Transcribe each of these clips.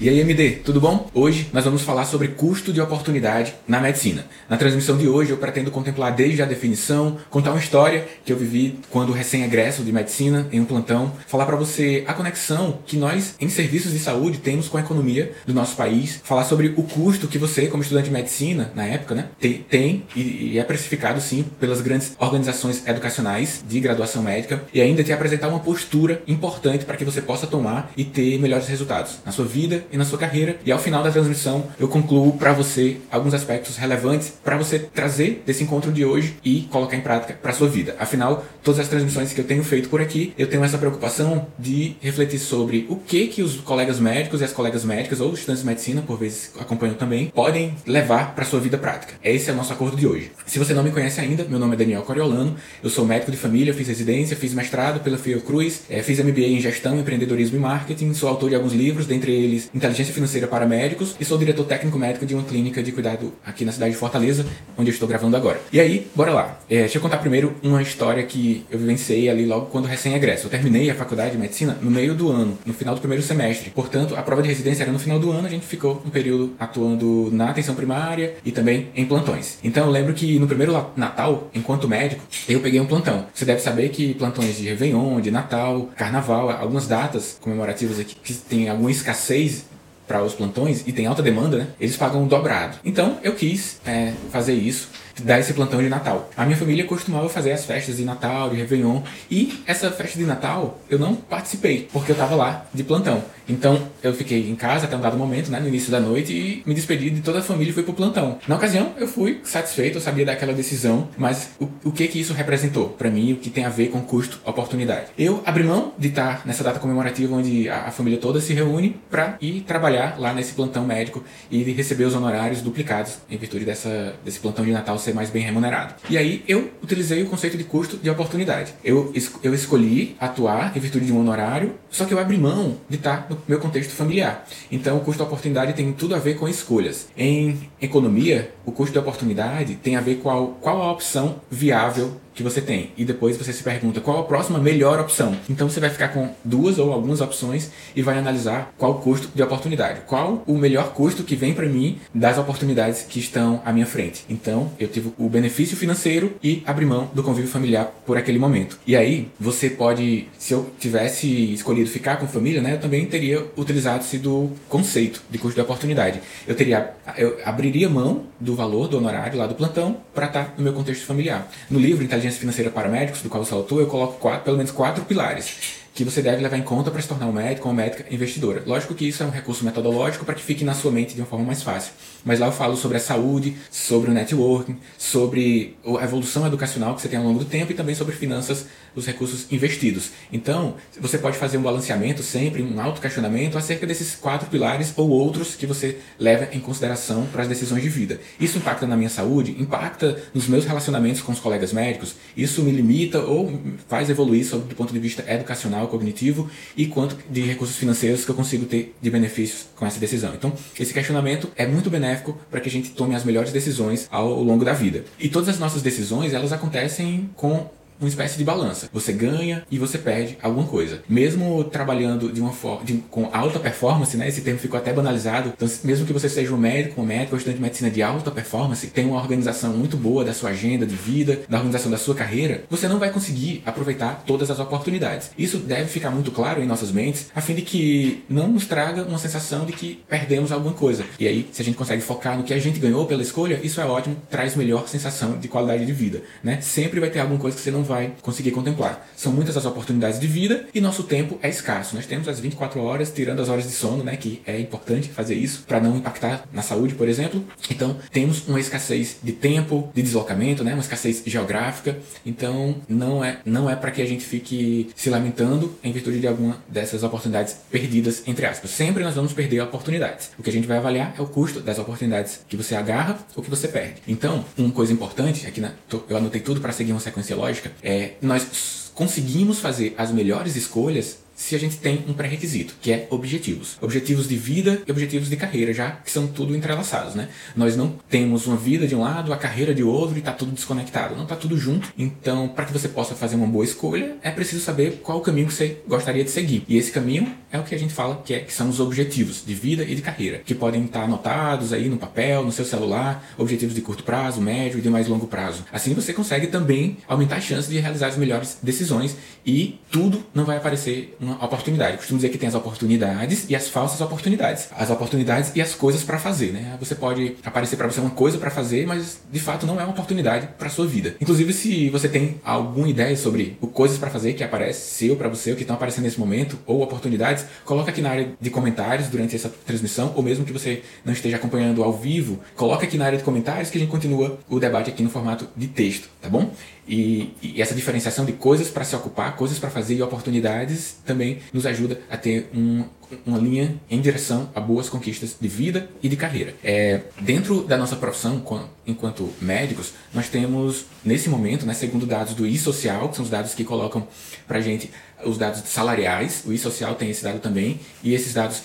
E aí, MD, tudo bom? Hoje nós vamos falar sobre custo de oportunidade na medicina. Na transmissão de hoje eu pretendo contemplar desde a definição, contar uma história que eu vivi quando recém-egresso de medicina em um plantão, falar para você a conexão que nós em serviços de saúde temos com a economia do nosso país, falar sobre o custo que você, como estudante de medicina na época, né, tem, e, é precificado sim pelas grandes organizações educacionais de graduação médica e ainda te apresentar uma postura importante para que você possa tomar e ter melhores resultados na sua vida e na sua carreira. E ao final da transmissão, eu concluo para você alguns aspectos relevantes para você trazer desse encontro de hoje e colocar em prática para sua vida. Afinal, todas as transmissões que eu tenho feito por aqui, eu tenho essa preocupação de refletir sobre o que que os colegas médicos e as colegas médicas ou estudantes de medicina, por vezes acompanham também, podem levar para sua vida prática. Esse é o nosso acordo de hoje. Se você não me conhece ainda, meu nome é Daniel Coriolano, eu sou médico de família, fiz residência, fiz mestrado pela Fiocruz, é, fiz MBA em gestão, empreendedorismo e marketing, sou autor de alguns livros, dentre eles inteligência financeira para médicos e sou diretor técnico médico de uma clínica de cuidado aqui na cidade de Fortaleza, onde eu estou gravando agora. E aí, bora lá. É, deixa eu contar primeiro uma história que eu vivenciei ali logo quando recém-egresso. Eu terminei a faculdade de medicina no meio do ano, no final do primeiro semestre. Portanto, a prova de residência era no final do ano, a gente ficou um período atuando na atenção primária e também em plantões. Então eu lembro que no primeiro Natal, enquanto médico, eu peguei um plantão. Você deve saber que plantões de Réveillon, de Natal, Carnaval, algumas datas comemorativas aqui que tem alguma escassez para os plantões e tem alta demanda, né? Eles pagam dobrado. Então eu quis é, fazer isso dar esse plantão de Natal. A minha família costumava fazer as festas de Natal, de Réveillon, e essa festa de Natal eu não participei, porque eu estava lá de plantão. Então eu fiquei em casa até um dado momento, né, no início da noite, e me despedi de toda a família e fui pro plantão. Na ocasião eu fui satisfeito, eu sabia daquela decisão, mas o, o que que isso representou para mim, o que tem a ver com custo-oportunidade? Eu abri mão de estar nessa data comemorativa onde a, a família toda se reúne para ir trabalhar lá nesse plantão médico e receber os honorários duplicados em virtude dessa, desse plantão de Natal ser mais bem remunerado. E aí eu utilizei o conceito de custo de oportunidade. Eu, eu escolhi atuar em virtude de um honorário, só que eu abri mão de estar no meu contexto familiar. Então o custo de oportunidade tem tudo a ver com escolhas. Em economia, o custo de oportunidade tem a ver com a, qual a opção viável que você tem. E depois você se pergunta qual a próxima melhor opção. Então você vai ficar com duas ou algumas opções e vai analisar qual o custo de oportunidade. Qual o melhor custo que vem para mim das oportunidades que estão à minha frente. Então eu tive o benefício financeiro e abri mão do convívio familiar por aquele momento. E aí você pode, se eu tivesse escolhido ficar com família, né, eu também teria utilizado-se do conceito de custo de oportunidade. Eu teria, eu abriria mão do valor do honorário lá do plantão para estar tá no meu contexto familiar. No livro Inteligência Financeira para Médicos, do qual você autor, eu coloco quatro, pelo menos quatro pilares que você deve levar em conta para se tornar um médico ou uma médica investidora. Lógico que isso é um recurso metodológico para que fique na sua mente de uma forma mais fácil. Mas lá eu falo sobre a saúde, sobre o networking, sobre a evolução educacional que você tem ao longo do tempo e também sobre finanças, os recursos investidos. Então, você pode fazer um balanceamento sempre, um auto-questionamento acerca desses quatro pilares ou outros que você leva em consideração para as decisões de vida. Isso impacta na minha saúde, impacta nos meus relacionamentos com os colegas médicos, isso me limita ou faz evoluir sob do ponto de vista educacional cognitivo e quanto de recursos financeiros que eu consigo ter de benefícios com essa decisão. Então, esse questionamento é muito benéfico para que a gente tome as melhores decisões ao longo da vida. E todas as nossas decisões, elas acontecem com uma espécie de balança. Você ganha e você perde alguma coisa. Mesmo trabalhando de uma forma com alta performance, né? Esse termo ficou até banalizado. Então, mesmo que você seja um médico, um médico, um estudante de medicina de alta performance, tem uma organização muito boa da sua agenda de vida, da organização da sua carreira, você não vai conseguir aproveitar todas as oportunidades. Isso deve ficar muito claro em nossas mentes, a fim de que não nos traga uma sensação de que perdemos alguma coisa. E aí, se a gente consegue focar no que a gente ganhou pela escolha, isso é ótimo, traz melhor sensação de qualidade de vida, né? Sempre vai ter alguma coisa que você não vai vai conseguir contemplar. São muitas as oportunidades de vida e nosso tempo é escasso. Nós temos as 24 horas, tirando as horas de sono, né, que é importante fazer isso para não impactar na saúde, por exemplo. Então, temos uma escassez de tempo, de deslocamento, né, uma escassez geográfica. Então, não é não é para que a gente fique se lamentando em virtude de alguma dessas oportunidades perdidas entre aspas. Sempre nós vamos perder oportunidades. O que a gente vai avaliar é o custo das oportunidades que você agarra ou que você perde. Então, uma coisa importante aqui na, eu anotei tudo para seguir uma sequência lógica é nós conseguimos fazer as melhores escolhas se a gente tem um pré-requisito, que é objetivos. Objetivos de vida e objetivos de carreira, já que são tudo entrelaçados, né? Nós não temos uma vida de um lado, a carreira de outro e está tudo desconectado. Não está tudo junto. Então, para que você possa fazer uma boa escolha, é preciso saber qual o caminho que você gostaria de seguir. E esse caminho é o que a gente fala que, é, que são os objetivos de vida e de carreira, que podem estar anotados aí no papel, no seu celular, objetivos de curto prazo, médio e de mais longo prazo. Assim você consegue também aumentar a chance de realizar as melhores decisões e tudo não vai aparecer uma oportunidade. Costumo dizer que tem as oportunidades e as falsas oportunidades. As oportunidades e as coisas para fazer, né? Você pode aparecer para você uma coisa para fazer, mas de fato não é uma oportunidade para sua vida. Inclusive, se você tem alguma ideia sobre o coisas para fazer que aparece seu para você, ou que estão aparecendo nesse momento, ou oportunidades, coloca aqui na área de comentários durante essa transmissão, ou mesmo que você não esteja acompanhando ao vivo, coloca aqui na área de comentários que a gente continua o debate aqui no formato de texto, tá bom? E, e essa diferenciação de coisas para se ocupar, coisas para fazer e oportunidades também nos ajuda a ter um, uma linha em direção a boas conquistas de vida e de carreira. É, dentro da nossa profissão, enquanto médicos, nós temos, nesse momento, né, segundo dados do e-social, que são os dados que colocam para gente os dados salariais, o e-social tem esse dado também, e esses dados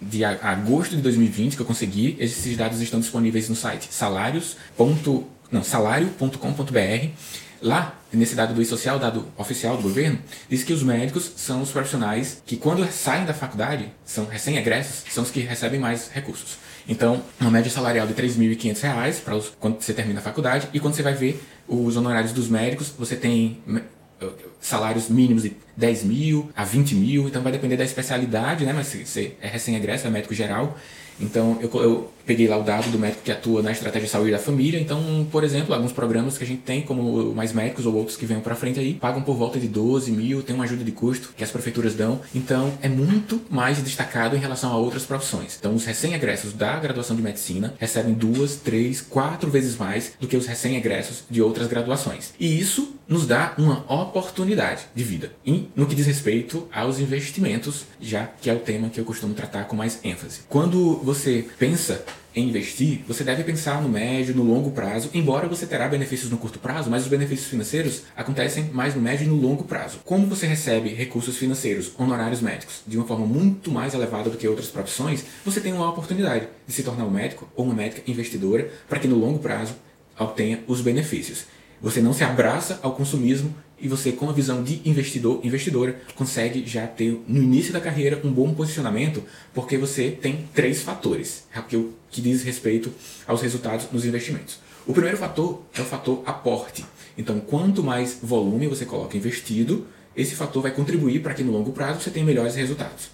de agosto de 2020 que eu consegui, esses dados estão disponíveis no site salários. Não, salário.com.br Lá, nesse dado do social, dado oficial do governo, diz que os médicos são os profissionais que, quando saem da faculdade, são recém-egressos, são os que recebem mais recursos. Então, uma média salarial de R$ 3.500 para quando você termina a faculdade, e quando você vai ver os honorários dos médicos, você tem eh, salários mínimos de 10 mil a 20 mil, então vai depender da especialidade, né? Mas se você é recém-egresso, é médico geral, então eu, eu peguei lá o dado do médico que atua na estratégia de saúde da família. Então, por exemplo, alguns programas que a gente tem, como Mais Médicos ou outros que venham para frente aí, pagam por volta de 12 mil, tem uma ajuda de custo que as prefeituras dão. Então, é muito mais destacado em relação a outras profissões. Então, os recém-egressos da graduação de medicina recebem duas, três, quatro vezes mais do que os recém-egressos de outras graduações. E isso nos dá uma oportunidade de vida no que diz respeito aos investimentos, já que é o tema que eu costumo tratar com mais ênfase. Quando você pensa em investir, você deve pensar no médio, no longo prazo, embora você terá benefícios no curto prazo, mas os benefícios financeiros acontecem mais no médio e no longo prazo. Como você recebe recursos financeiros, honorários médicos, de uma forma muito mais elevada do que outras profissões, você tem uma oportunidade de se tornar um médico ou uma médica investidora para que no longo prazo obtenha os benefícios. Você não se abraça ao consumismo e você, com a visão de investidor, investidora, consegue já ter no início da carreira um bom posicionamento, porque você tem três fatores que, diz respeito aos resultados nos investimentos. O primeiro fator é o fator aporte. Então, quanto mais volume você coloca investido, esse fator vai contribuir para que no longo prazo você tenha melhores resultados.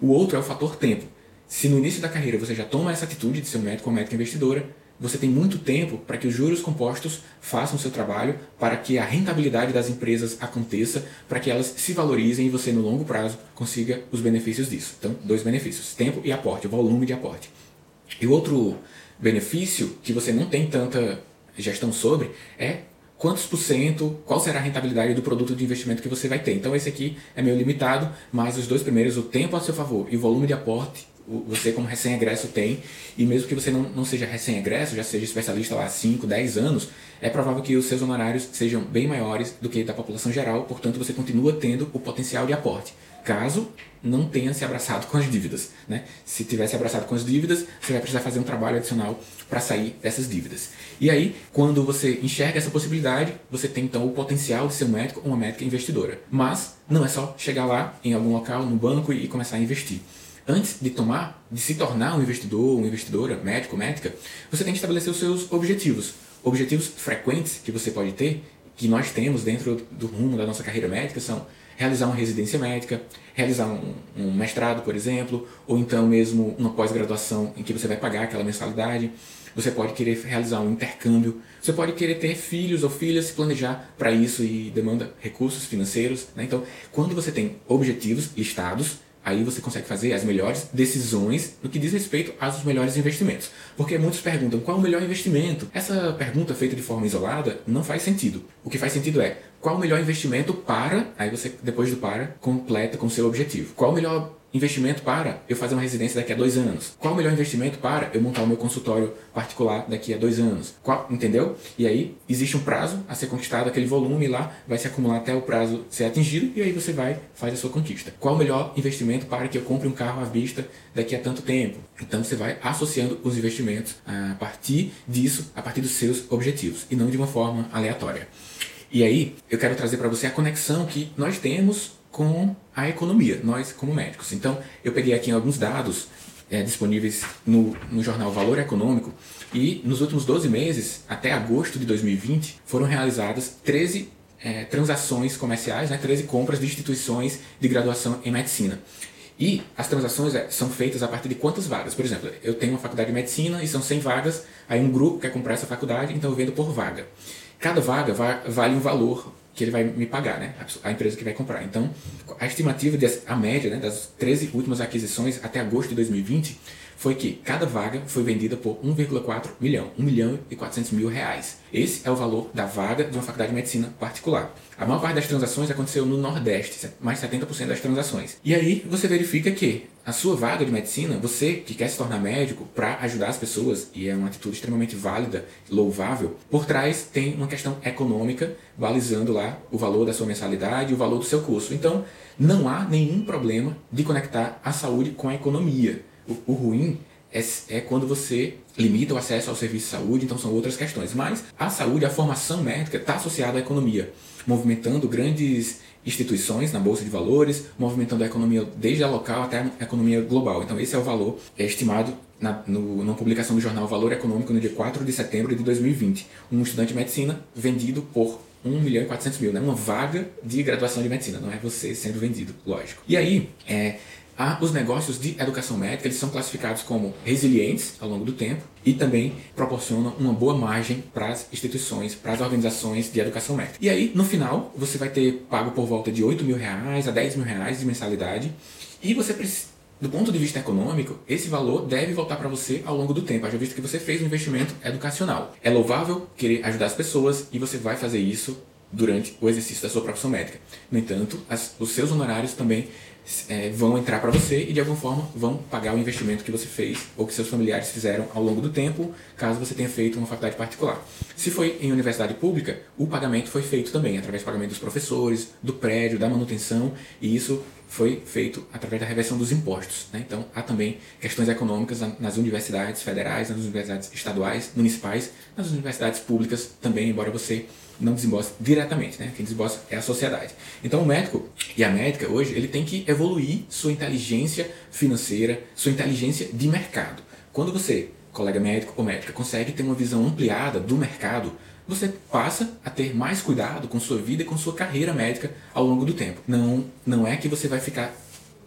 O outro é o fator tempo. Se no início da carreira você já toma essa atitude de ser um médico ou médica investidora, você tem muito tempo para que os juros compostos façam o seu trabalho, para que a rentabilidade das empresas aconteça, para que elas se valorizem e você, no longo prazo, consiga os benefícios disso. Então, dois benefícios: tempo e aporte, volume de aporte. E outro benefício que você não tem tanta gestão sobre é quantos por cento, qual será a rentabilidade do produto de investimento que você vai ter. Então, esse aqui é meio limitado, mas os dois primeiros, o tempo a seu favor e o volume de aporte, você como recém-egresso tem, e mesmo que você não, não seja recém-egresso, já seja especialista lá há 5, 10 anos, é provável que os seus honorários sejam bem maiores do que da população geral, portanto você continua tendo o potencial de aporte, caso não tenha se abraçado com as dívidas. Né? Se tivesse abraçado com as dívidas, você vai precisar fazer um trabalho adicional para sair dessas dívidas. E aí, quando você enxerga essa possibilidade, você tem então o potencial de ser um médico ou uma médica investidora. Mas não é só chegar lá em algum local, no banco e começar a investir antes de tomar, de se tornar um investidor, uma investidora, médico, médica, você tem que estabelecer os seus objetivos. Objetivos frequentes que você pode ter, que nós temos dentro do rumo da nossa carreira médica, são realizar uma residência médica, realizar um, um mestrado, por exemplo, ou então mesmo uma pós-graduação em que você vai pagar aquela mensalidade, você pode querer realizar um intercâmbio, você pode querer ter filhos ou filhas, se planejar para isso e demanda recursos financeiros. Né? Então, quando você tem objetivos listados, aí você consegue fazer as melhores decisões no que diz respeito aos melhores investimentos. Porque muitos perguntam qual o melhor investimento. Essa pergunta feita de forma isolada não faz sentido. O que faz sentido é qual o melhor investimento para, aí você depois do para completa com o seu objetivo. Qual o melhor investimento para eu fazer uma residência daqui a dois anos? Qual o melhor investimento para eu montar o meu consultório particular daqui a dois anos? Qual, entendeu? E aí existe um prazo a ser conquistado, aquele volume lá vai se acumular até o prazo ser atingido e aí você vai faz a sua conquista. Qual o melhor investimento para que eu compre um carro à vista daqui a tanto tempo? Então você vai associando os investimentos a partir disso, a partir dos seus objetivos e não de uma forma aleatória. E aí eu quero trazer para você a conexão que nós temos com a economia, nós como médicos. Então, eu peguei aqui alguns dados é, disponíveis no, no jornal Valor Econômico e nos últimos 12 meses, até agosto de 2020, foram realizadas 13 é, transações comerciais, né, 13 compras de instituições de graduação em medicina. E as transações é, são feitas a partir de quantas vagas? Por exemplo, eu tenho uma faculdade de medicina e são 100 vagas, aí um grupo quer comprar essa faculdade, então eu vendo por vaga. Cada vaga vale um valor que ele vai me pagar, né? A empresa que vai comprar. Então, a estimativa, de, a média né, das 13 últimas aquisições até agosto de 2020 foi que cada vaga foi vendida por 1,4 milhão, 1 milhão e 400 mil reais. Esse é o valor da vaga de uma faculdade de medicina particular. A maior parte das transações aconteceu no Nordeste, mais 70% das transações. E aí você verifica que a sua vaga de medicina, você que quer se tornar médico para ajudar as pessoas, e é uma atitude extremamente válida, louvável, por trás tem uma questão econômica balizando lá o valor da sua mensalidade o valor do seu curso. Então, não há nenhum problema de conectar a saúde com a economia. O, o ruim é, é, quando você limita o acesso ao serviço de saúde, então são outras questões. Mas a saúde, a formação médica está associada à economia, movimentando grandes instituições na bolsa de valores, movimentando a economia desde a local até a economia global. Então esse é o valor é estimado na, no, publicação do jornal Valor Econômico no dia 4 de setembro de 2020. Um estudante de medicina vendido por 1 milhão e 400 mil, né? uma vaga de graduação de medicina, não é você sendo vendido, lógico. E aí, é, ah, os negócios de educação médica eles são classificados como resilientes ao longo do tempo e também proporcionam uma boa margem para as instituições, para as organizações de educação médica. E aí, no final, você vai ter pago por volta de 8 mil reais a 10 mil reais de mensalidade e você do ponto de vista econômico, esse valor deve voltar para você ao longo do tempo, haja visto que você fez um investimento educacional. É louvável querer ajudar as pessoas e você vai fazer isso durante o exercício da sua profissão médica. No entanto, as, os seus honorários também é, vão entrar para você e de alguma forma vão pagar o investimento que você fez ou que seus familiares fizeram ao longo do tempo, caso você tenha feito uma faculdade particular. Se foi em universidade pública, o pagamento foi feito também através do pagamento dos professores, do prédio, da manutenção, e isso foi feito através da reversão dos impostos. Né? Então, há também questões econômicas nas universidades federais, nas universidades estaduais, municipais, nas universidades públicas também, embora você não desembolsa diretamente, né? Quem desembolsa é a sociedade. Então o médico e a médica hoje, ele tem que evoluir sua inteligência financeira, sua inteligência de mercado. Quando você, colega médico ou médica, consegue ter uma visão ampliada do mercado, você passa a ter mais cuidado com sua vida e com sua carreira médica ao longo do tempo. Não, não é que você vai ficar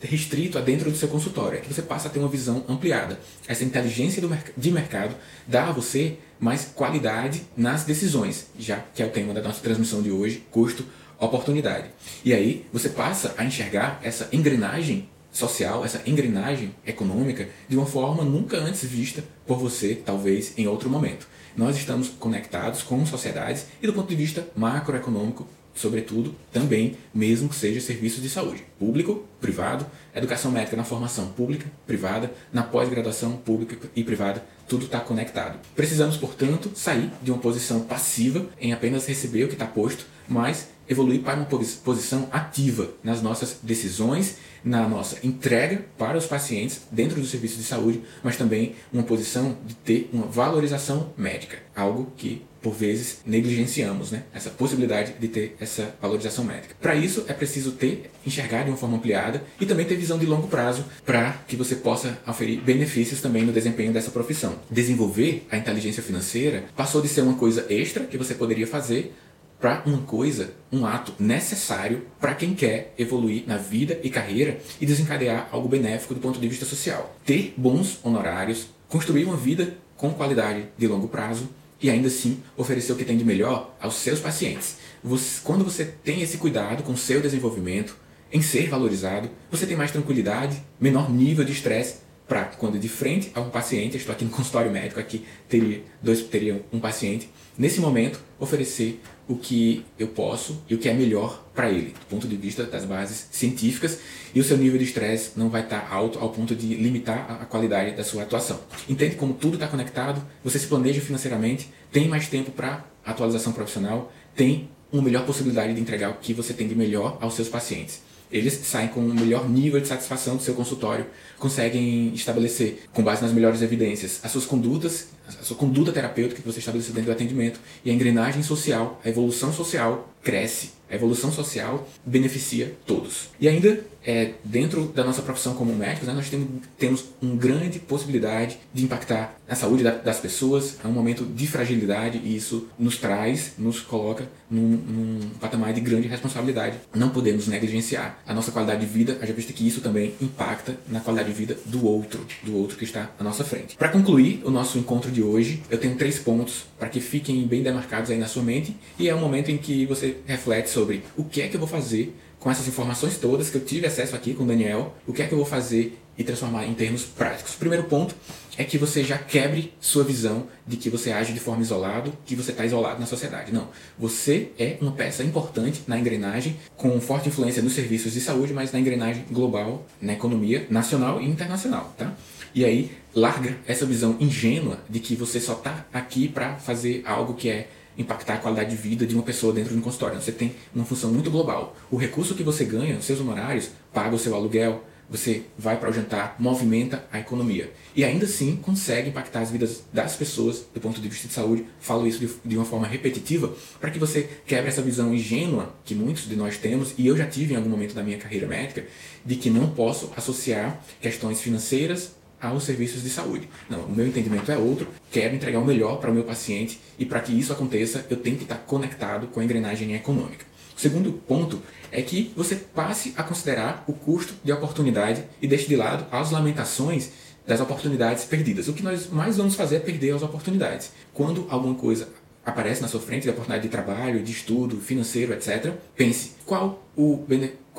restrito a dentro do seu consultório, é que você passa a ter uma visão ampliada. Essa inteligência de mercado dá a você mais qualidade nas decisões, já que é o tema da nossa transmissão de hoje, custo, oportunidade. E aí você passa a enxergar essa engrenagem social, essa engrenagem econômica de uma forma nunca antes vista por você, talvez em outro momento. Nós estamos conectados com sociedades e do ponto de vista macroeconômico sobretudo, também, mesmo que seja serviços de saúde, público, privado, educação médica na formação pública, privada, na pós-graduação pública e privada, tudo está conectado. Precisamos, portanto, sair de uma posição passiva em apenas receber o que está posto, mas evoluir para uma posição ativa nas nossas decisões, na nossa entrega para os pacientes dentro do serviço de saúde, mas também uma posição de ter uma valorização médica, algo que por vezes negligenciamos, né? Essa possibilidade de ter essa valorização médica. Para isso é preciso ter, enxergar de uma forma ampliada e também ter visão de longo prazo para que você possa oferir benefícios também no desempenho dessa profissão. Desenvolver a inteligência financeira passou de ser uma coisa extra que você poderia fazer para uma coisa, um ato necessário para quem quer evoluir na vida e carreira e desencadear algo benéfico do ponto de vista social. Ter bons honorários, construir uma vida com qualidade de longo prazo e ainda assim oferecer o que tem de melhor aos seus pacientes. Você, quando você tem esse cuidado com seu desenvolvimento, em ser valorizado, você tem mais tranquilidade, menor nível de estresse para quando de frente a um paciente, estou aqui no consultório médico, aqui teria dois teria um paciente, nesse momento oferecer o que eu posso e o que é melhor para ele, do ponto de vista das bases científicas, e o seu nível de estresse não vai estar tá alto ao ponto de limitar a qualidade da sua atuação. Entende como tudo está conectado, você se planeja financeiramente, tem mais tempo para atualização profissional, tem uma melhor possibilidade de entregar o que você tem de melhor aos seus pacientes eles saem com um melhor nível de satisfação do seu consultório, conseguem estabelecer, com base nas melhores evidências, as suas condutas, a sua conduta terapêutica que você estabeleceu dentro do atendimento e a engrenagem social, a evolução social cresce. A evolução social beneficia todos. E ainda, é, dentro da nossa profissão como médicos, né, nós temos, temos uma grande possibilidade de impactar a saúde da, das pessoas. É um momento de fragilidade e isso nos traz, nos coloca num, num, patamar de grande responsabilidade. Não podemos negligenciar a nossa qualidade de vida, já visto que isso também impacta na qualidade de vida do outro, do outro que está à nossa frente. Para concluir o nosso encontro de hoje, eu tenho três pontos para que fiquem bem demarcados aí na sua mente e é um momento em que você reflete sobre o que é que eu vou fazer com essas informações todas que eu tive acesso aqui com o Daniel, o que é que eu vou fazer e transformar em termos práticos. O primeiro ponto é que você já quebre sua visão de que você age de forma isolado, que você está isolado na sociedade. Não. Você é uma peça importante na engrenagem, com forte influência nos serviços de saúde, mas na engrenagem global, na economia nacional e internacional. Tá? E aí, larga essa visão ingênua de que você só está aqui para fazer algo que é impactar a qualidade de vida de uma pessoa dentro de um consultório. Você tem uma função muito global. O recurso que você ganha, os seus honorários, paga o seu aluguel, você vai para o jantar, movimenta a economia. E ainda assim consegue impactar as vidas das pessoas do ponto de vista de saúde. Falo isso de, de uma forma repetitiva para que você quebre essa visão ingênua que muitos de nós temos, e eu já tive em algum momento da minha carreira médica, de que não posso associar questões financeiras aos serviços de saúde. Não, o meu entendimento é outro. Quero entregar o melhor para o meu paciente e para que isso aconteça, eu tenho que estar conectado com a engrenagem econômica. O segundo ponto é que você passe a considerar o custo de oportunidade e deixe de lado as lamentações das oportunidades perdidas. O que nós mais vamos fazer é perder as oportunidades. Quando alguma coisa aparece na sua frente, de oportunidade de trabalho, de estudo, financeiro, etc., pense qual o,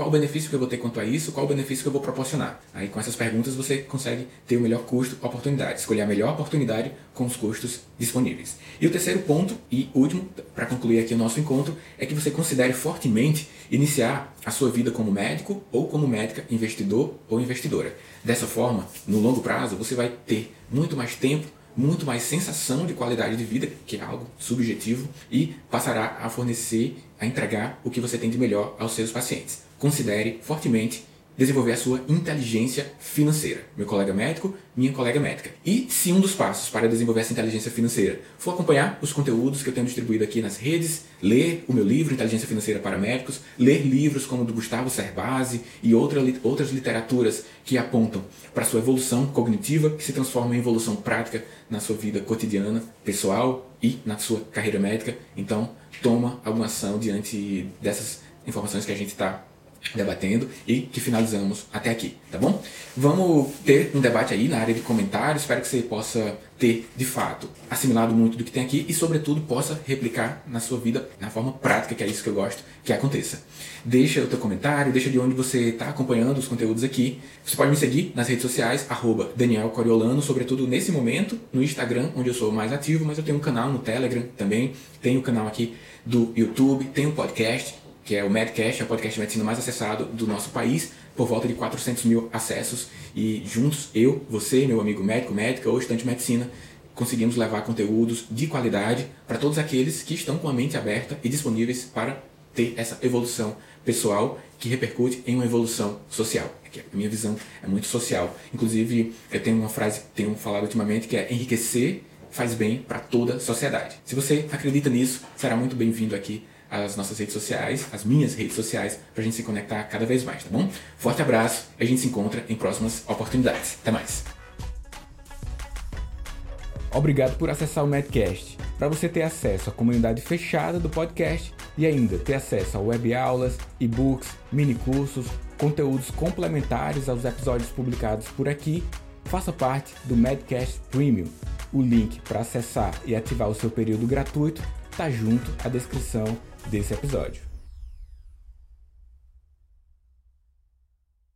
qual o benefício que eu vou ter quanto a isso, qual o benefício que eu vou proporcionar. Aí com essas perguntas você consegue ter o melhor custo-oportunidade, escolher a melhor oportunidade com os custos disponíveis. E o terceiro ponto, e último, para concluir aqui o nosso encontro, é que você considere fortemente iniciar a sua vida como médico ou como médica, investidor ou investidora. Dessa forma, no longo prazo, você vai ter muito mais tempo muito mais sensação de qualidade de vida, que é algo subjetivo, e passará a fornecer, a entregar o que você tem de melhor aos seus pacientes. Considere fortemente desenvolver a sua inteligência financeira. Meu colega médico, minha colega médica. E se um dos passos para desenvolver essa inteligência financeira for acompanhar os conteúdos que eu tenho distribuído aqui nas redes, ler o meu livro Inteligência Financeira para Médicos, ler livros como o do Gustavo Cerbasi e outra, outras literaturas que apontam para a sua evolução cognitiva, que se transforma em evolução prática na sua vida cotidiana, pessoal e na sua carreira médica. Então, toma alguma ação diante dessas informações que a gente está debatendo e que finalizamos até aqui, tá bom? Vamos ter um debate aí na área de comentários, espero que você possa ter, de fato, assimilado muito do que tem aqui e, sobretudo, possa replicar na sua vida na forma prática, que é isso que eu gosto que aconteça. Deixa o teu comentário, deixa de onde você está acompanhando os conteúdos aqui. Você pode me seguir nas redes sociais, arroba Daniel Coriolano, sobretudo nesse momento, no Instagram, onde eu sou mais ativo, mas eu tenho um canal no Telegram também, tenho o um canal aqui do YouTube, tenho um podcast, que é o Medcast, é o podcast de medicina mais acessado do nosso país, por volta de 400 mil acessos. E juntos, eu, você, meu amigo médico, médica ou estudante de medicina, conseguimos levar conteúdos de qualidade para todos aqueles que estão com a mente aberta e disponíveis para ter essa evolução pessoal que repercute em uma evolução social. Aqui, a minha visão é muito social. Inclusive, eu tenho uma frase que tenho falado ultimamente que é enriquecer faz bem para toda a sociedade. Se você acredita nisso, será muito bem-vindo aqui as nossas redes sociais, as minhas redes sociais, para a gente se conectar cada vez mais, tá bom? Forte abraço e a gente se encontra em próximas oportunidades. Até mais. Obrigado por acessar o Medcast. Para você ter acesso à comunidade fechada do podcast e ainda ter acesso a web aulas, e-books, mini cursos, conteúdos complementares aos episódios publicados por aqui, faça parte do Medcast Premium O link para acessar e ativar o seu período gratuito está junto à descrição desse episódio.